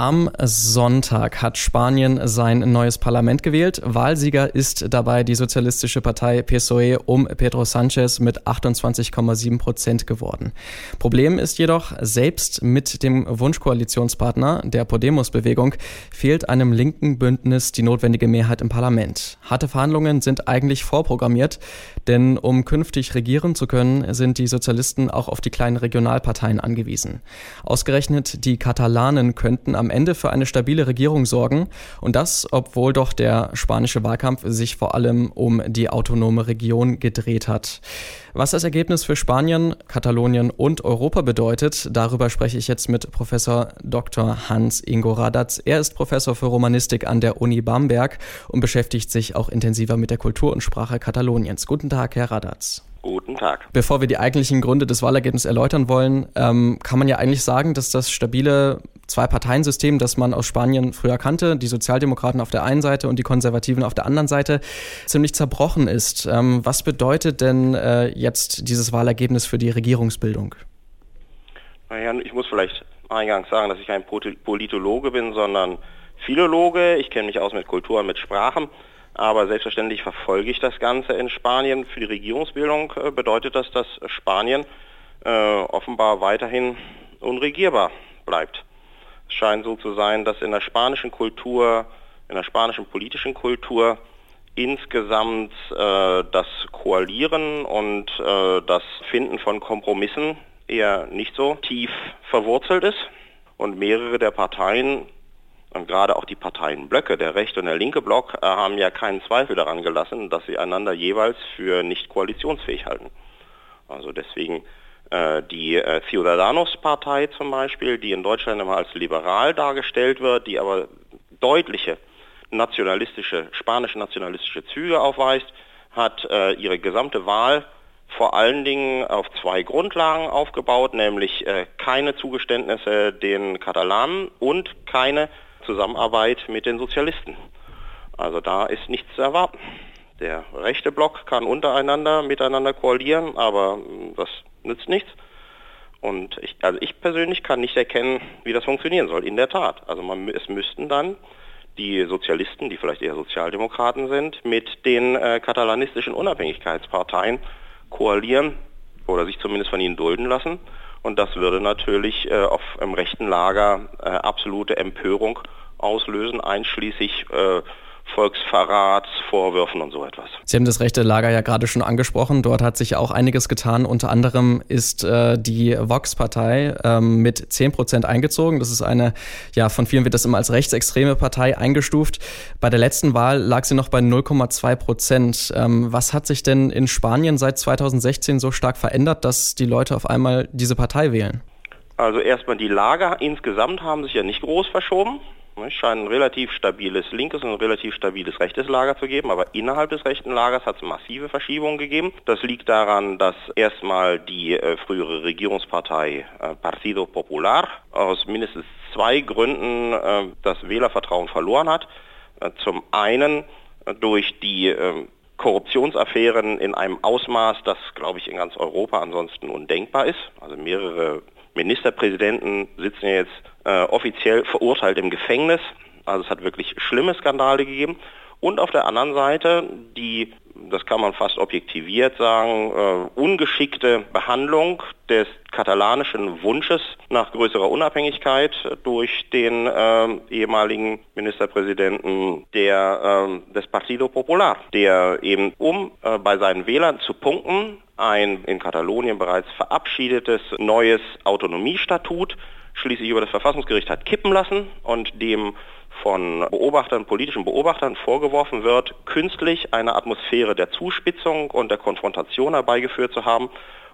Am Sonntag hat Spanien sein neues Parlament gewählt. Wahlsieger ist dabei die sozialistische Partei PSOE um Pedro Sanchez mit 28,7 Prozent geworden. Problem ist jedoch, selbst mit dem Wunschkoalitionspartner der Podemos-Bewegung fehlt einem linken Bündnis die notwendige Mehrheit im Parlament. Harte Verhandlungen sind eigentlich vorprogrammiert, denn um künftig regieren zu können, sind die Sozialisten auch auf die kleinen Regionalparteien angewiesen. Ausgerechnet die Katalanen könnten am am Ende für eine stabile Regierung sorgen. Und das, obwohl doch der spanische Wahlkampf sich vor allem um die autonome Region gedreht hat. Was das Ergebnis für Spanien, Katalonien und Europa bedeutet, darüber spreche ich jetzt mit Professor Dr. Hans Ingo Radatz. Er ist Professor für Romanistik an der Uni Bamberg und beschäftigt sich auch intensiver mit der Kultur und Sprache Kataloniens. Guten Tag, Herr Radatz. Guten Tag. Bevor wir die eigentlichen Gründe des Wahlergebnisses erläutern wollen, ähm, kann man ja eigentlich sagen, dass das stabile Zwei-Parteien-System, das man aus Spanien früher kannte, die Sozialdemokraten auf der einen Seite und die Konservativen auf der anderen Seite, ziemlich zerbrochen ist. Ähm, was bedeutet denn äh, jetzt dieses Wahlergebnis für die Regierungsbildung? Naja, ich muss vielleicht eingangs sagen, dass ich kein Politologe bin, sondern Philologe. Ich kenne mich aus mit Kultur und mit Sprachen. Aber selbstverständlich verfolge ich das Ganze in Spanien. Für die Regierungsbildung äh, bedeutet das, dass Spanien äh, offenbar weiterhin unregierbar bleibt. Es scheint so zu sein, dass in der spanischen Kultur, in der spanischen politischen Kultur insgesamt äh, das Koalieren und äh, das Finden von Kompromissen eher nicht so tief verwurzelt ist und mehrere der Parteien und gerade auch die Parteienblöcke, der rechte und der linke Block, äh, haben ja keinen Zweifel daran gelassen, dass sie einander jeweils für nicht koalitionsfähig halten. Also deswegen äh, die äh, Ciudadanos-Partei zum Beispiel, die in Deutschland immer als liberal dargestellt wird, die aber deutliche nationalistische, spanische nationalistische Züge aufweist, hat äh, ihre gesamte Wahl vor allen Dingen auf zwei Grundlagen aufgebaut, nämlich äh, keine Zugeständnisse den Katalanen und keine Zusammenarbeit mit den Sozialisten. Also da ist nichts zu erwarten. Der rechte Block kann untereinander miteinander koalieren, aber hm, das nützt nichts. Und ich, also ich persönlich kann nicht erkennen, wie das funktionieren soll. In der Tat. Also man, es müssten dann die Sozialisten, die vielleicht eher Sozialdemokraten sind, mit den äh, katalanistischen Unabhängigkeitsparteien koalieren oder sich zumindest von ihnen dulden lassen. Und das würde natürlich äh, auf im rechten Lager äh, absolute Empörung auslösen, einschließlich äh, Volksverratsvorwürfen und so etwas. Sie haben das rechte Lager ja gerade schon angesprochen. Dort hat sich auch einiges getan. Unter anderem ist äh, die Vox-Partei ähm, mit 10 Prozent eingezogen. Das ist eine, ja, von vielen wird das immer als rechtsextreme Partei eingestuft. Bei der letzten Wahl lag sie noch bei 0,2 Prozent. Ähm, was hat sich denn in Spanien seit 2016 so stark verändert, dass die Leute auf einmal diese Partei wählen? Also erstmal die Lager insgesamt haben sich ja nicht groß verschoben. Es scheint ein relativ stabiles linkes und ein relativ stabiles rechtes Lager zu geben, aber innerhalb des rechten Lagers hat es massive Verschiebungen gegeben. Das liegt daran, dass erstmal die äh, frühere Regierungspartei äh, Partido Popular aus mindestens zwei Gründen äh, das Wählervertrauen verloren hat. Äh, zum einen äh, durch die ähm, Korruptionsaffären in einem Ausmaß, das, glaube ich, in ganz Europa ansonsten undenkbar ist. Also mehrere Ministerpräsidenten sitzen jetzt äh, offiziell verurteilt im Gefängnis. Also es hat wirklich schlimme Skandale gegeben. Und auf der anderen Seite die, das kann man fast objektiviert sagen, äh, ungeschickte Behandlung des katalanischen Wunsches nach größerer Unabhängigkeit durch den äh, ehemaligen Ministerpräsidenten der, äh, des Partido Popular, der eben um äh, bei seinen Wählern zu punkten ein in Katalonien bereits verabschiedetes neues Autonomiestatut schließlich über das Verfassungsgericht hat kippen lassen und dem von Beobachtern, politischen Beobachtern vorgeworfen wird, künstlich eine Atmosphäre der Zuspitzung und der Konfrontation herbeigeführt zu haben,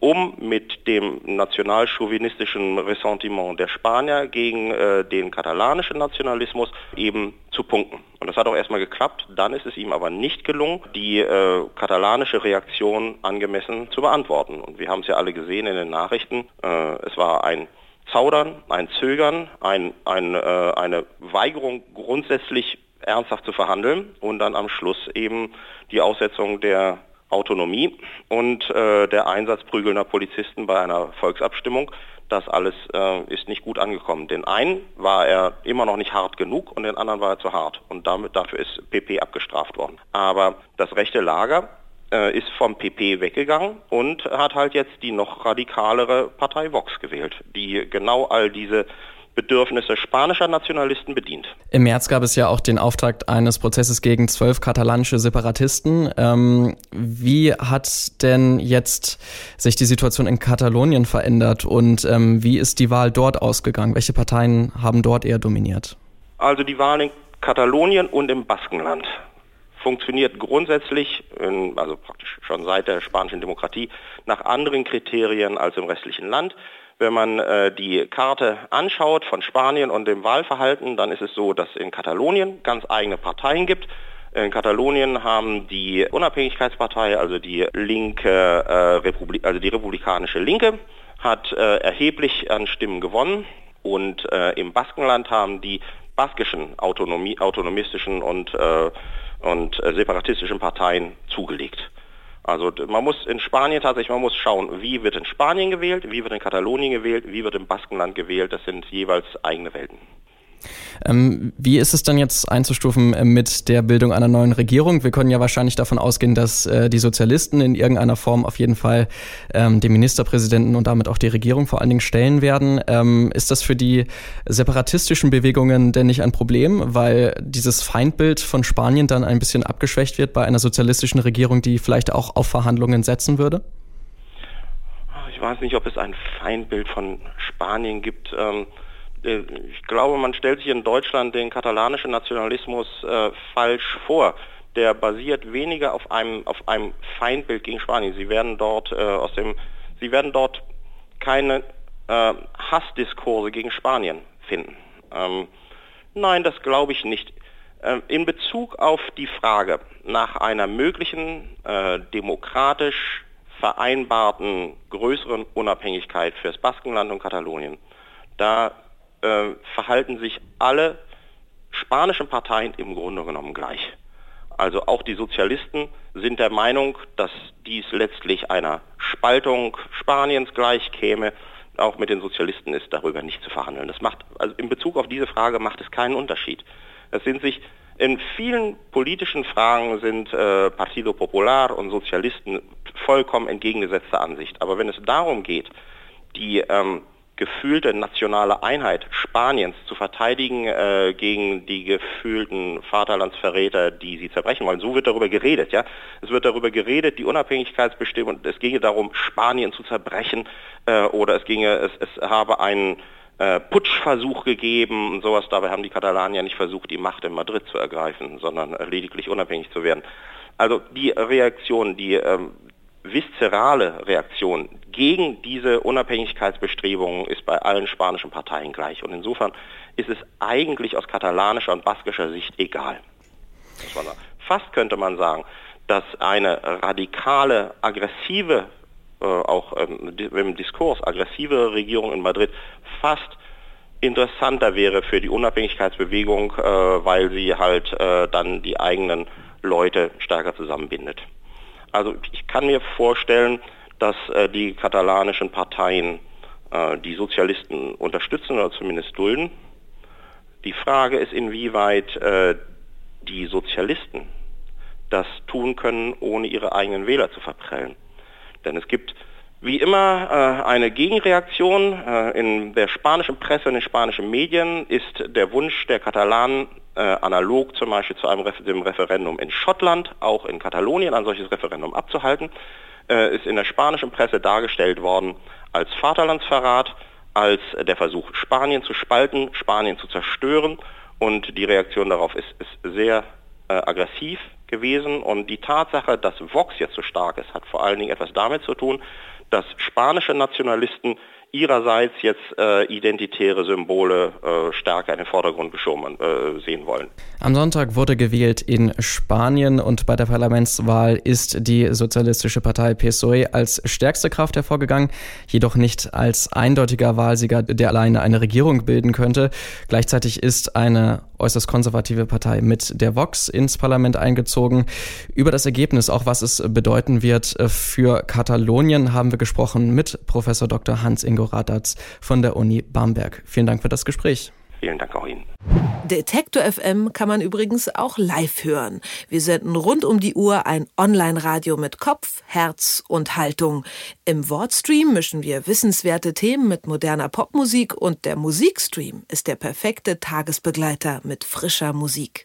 um mit dem nationalchauvinistischen Ressentiment der Spanier gegen äh, den katalanischen Nationalismus eben zu punkten. Und das hat auch erstmal geklappt, dann ist es ihm aber nicht gelungen, die äh, katalanische Reaktion angemessen zu beantworten. Und wir haben es ja alle gesehen in den Nachrichten, äh, es war ein Zaudern, ein Zögern, ein, ein, äh, eine Weigerung grundsätzlich ernsthaft zu verhandeln und dann am Schluss eben die Aussetzung der Autonomie und äh, der Einsatz prügelnder Polizisten bei einer Volksabstimmung. Das alles äh, ist nicht gut angekommen. Den einen war er immer noch nicht hart genug und den anderen war er zu hart. Und damit, dafür ist PP abgestraft worden. Aber das rechte Lager äh, ist vom PP weggegangen und hat halt jetzt die noch radikalere Partei Vox gewählt, die genau all diese Bedürfnisse spanischer Nationalisten bedient. Im März gab es ja auch den Auftakt eines Prozesses gegen zwölf katalanische Separatisten. Ähm, wie hat denn jetzt sich die Situation in Katalonien verändert und ähm, wie ist die Wahl dort ausgegangen? Welche Parteien haben dort eher dominiert? Also die Wahl in Katalonien und im Baskenland funktioniert grundsätzlich, in, also praktisch schon seit der spanischen Demokratie, nach anderen Kriterien als im restlichen Land. Wenn man äh, die Karte anschaut von Spanien und dem Wahlverhalten, dann ist es so, dass in Katalonien ganz eigene Parteien gibt. In Katalonien haben die Unabhängigkeitspartei, also die linke äh, Republik, also die republikanische Linke, hat äh, erheblich an Stimmen gewonnen. Und äh, im Baskenland haben die baskischen Autonomie, autonomistischen und, äh, und äh, separatistischen Parteien zugelegt. Also man muss in Spanien tatsächlich, man muss schauen, wie wird in Spanien gewählt, wie wird in Katalonien gewählt, wie wird im Baskenland gewählt. Das sind jeweils eigene Welten. Ähm, wie ist es dann jetzt einzustufen äh, mit der Bildung einer neuen Regierung? Wir können ja wahrscheinlich davon ausgehen, dass äh, die Sozialisten in irgendeiner Form auf jeden Fall ähm, den Ministerpräsidenten und damit auch die Regierung vor allen Dingen stellen werden. Ähm, ist das für die separatistischen Bewegungen denn nicht ein Problem, weil dieses Feindbild von Spanien dann ein bisschen abgeschwächt wird bei einer sozialistischen Regierung, die vielleicht auch auf Verhandlungen setzen würde? Ich weiß nicht, ob es ein Feindbild von Spanien gibt. Äh, ich glaube, man stellt sich in Deutschland den katalanischen Nationalismus äh, falsch vor. Der basiert weniger auf einem, auf einem Feindbild gegen Spanien. Sie werden dort äh, aus dem, Sie werden dort keine äh, Hassdiskurse gegen Spanien finden. Ähm, nein, das glaube ich nicht. Ähm, in Bezug auf die Frage nach einer möglichen äh, demokratisch vereinbarten größeren Unabhängigkeit fürs Baskenland und Katalonien, da äh, verhalten sich alle spanischen Parteien im Grunde genommen gleich. Also auch die Sozialisten sind der Meinung, dass dies letztlich einer Spaltung Spaniens gleichkäme. Auch mit den Sozialisten ist darüber nicht zu verhandeln. Das macht, also in Bezug auf diese Frage macht es keinen Unterschied. Es sind sich in vielen politischen Fragen sind äh, Partido Popular und Sozialisten vollkommen entgegengesetzter Ansicht. Aber wenn es darum geht, die ähm, gefühlte nationale Einheit Spaniens zu verteidigen äh, gegen die gefühlten Vaterlandsverräter, die sie zerbrechen wollen. So wird darüber geredet, ja. Es wird darüber geredet, die Unabhängigkeitsbestimmung, es ginge darum, Spanien zu zerbrechen äh, oder es ginge, es, es habe einen äh, Putschversuch gegeben und sowas. Dabei haben die Katalanier nicht versucht, die Macht in Madrid zu ergreifen, sondern lediglich unabhängig zu werden. Also die Reaktion, die ähm, viszerale Reaktion gegen diese Unabhängigkeitsbestrebungen ist bei allen spanischen Parteien gleich. Und insofern ist es eigentlich aus katalanischer und baskischer Sicht egal. Fast könnte man sagen, dass eine radikale, aggressive, äh, auch ähm, im Diskurs, aggressive Regierung in Madrid fast interessanter wäre für die Unabhängigkeitsbewegung, äh, weil sie halt äh, dann die eigenen Leute stärker zusammenbindet. Also ich kann mir vorstellen, dass äh, die katalanischen Parteien äh, die Sozialisten unterstützen oder zumindest dulden. Die Frage ist, inwieweit äh, die Sozialisten das tun können, ohne ihre eigenen Wähler zu verprellen. Denn es gibt wie immer äh, eine Gegenreaktion. Äh, in der spanischen Presse, in den spanischen Medien ist der Wunsch der Katalanen äh, analog zum Beispiel zu einem dem Referendum in Schottland, auch in Katalonien ein solches Referendum abzuhalten, äh, ist in der spanischen Presse dargestellt worden als Vaterlandsverrat, als der Versuch, Spanien zu spalten, Spanien zu zerstören. Und die Reaktion darauf ist, ist sehr äh, aggressiv gewesen. Und die Tatsache, dass Vox jetzt so stark ist, hat vor allen Dingen etwas damit zu tun, dass spanische Nationalisten ihrerseits jetzt äh, identitäre Symbole äh, stärker in den Vordergrund geschoben äh, sehen wollen. Am Sonntag wurde gewählt in Spanien und bei der Parlamentswahl ist die sozialistische Partei PSOE als stärkste Kraft hervorgegangen, jedoch nicht als eindeutiger Wahlsieger, der alleine eine Regierung bilden könnte. Gleichzeitig ist eine äußerst konservative Partei mit der Vox ins Parlament eingezogen. Über das Ergebnis, auch was es bedeuten wird äh, für Katalonien, haben wir gesprochen mit Professor Dr. Hans-Ingo Radatz von der Uni Bamberg. Vielen Dank für das Gespräch. Vielen Dank auch Ihnen. Detektor FM kann man übrigens auch live hören. Wir senden rund um die Uhr ein Online-Radio mit Kopf, Herz und Haltung. Im Wortstream mischen wir wissenswerte Themen mit moderner Popmusik und der Musikstream ist der perfekte Tagesbegleiter mit frischer Musik.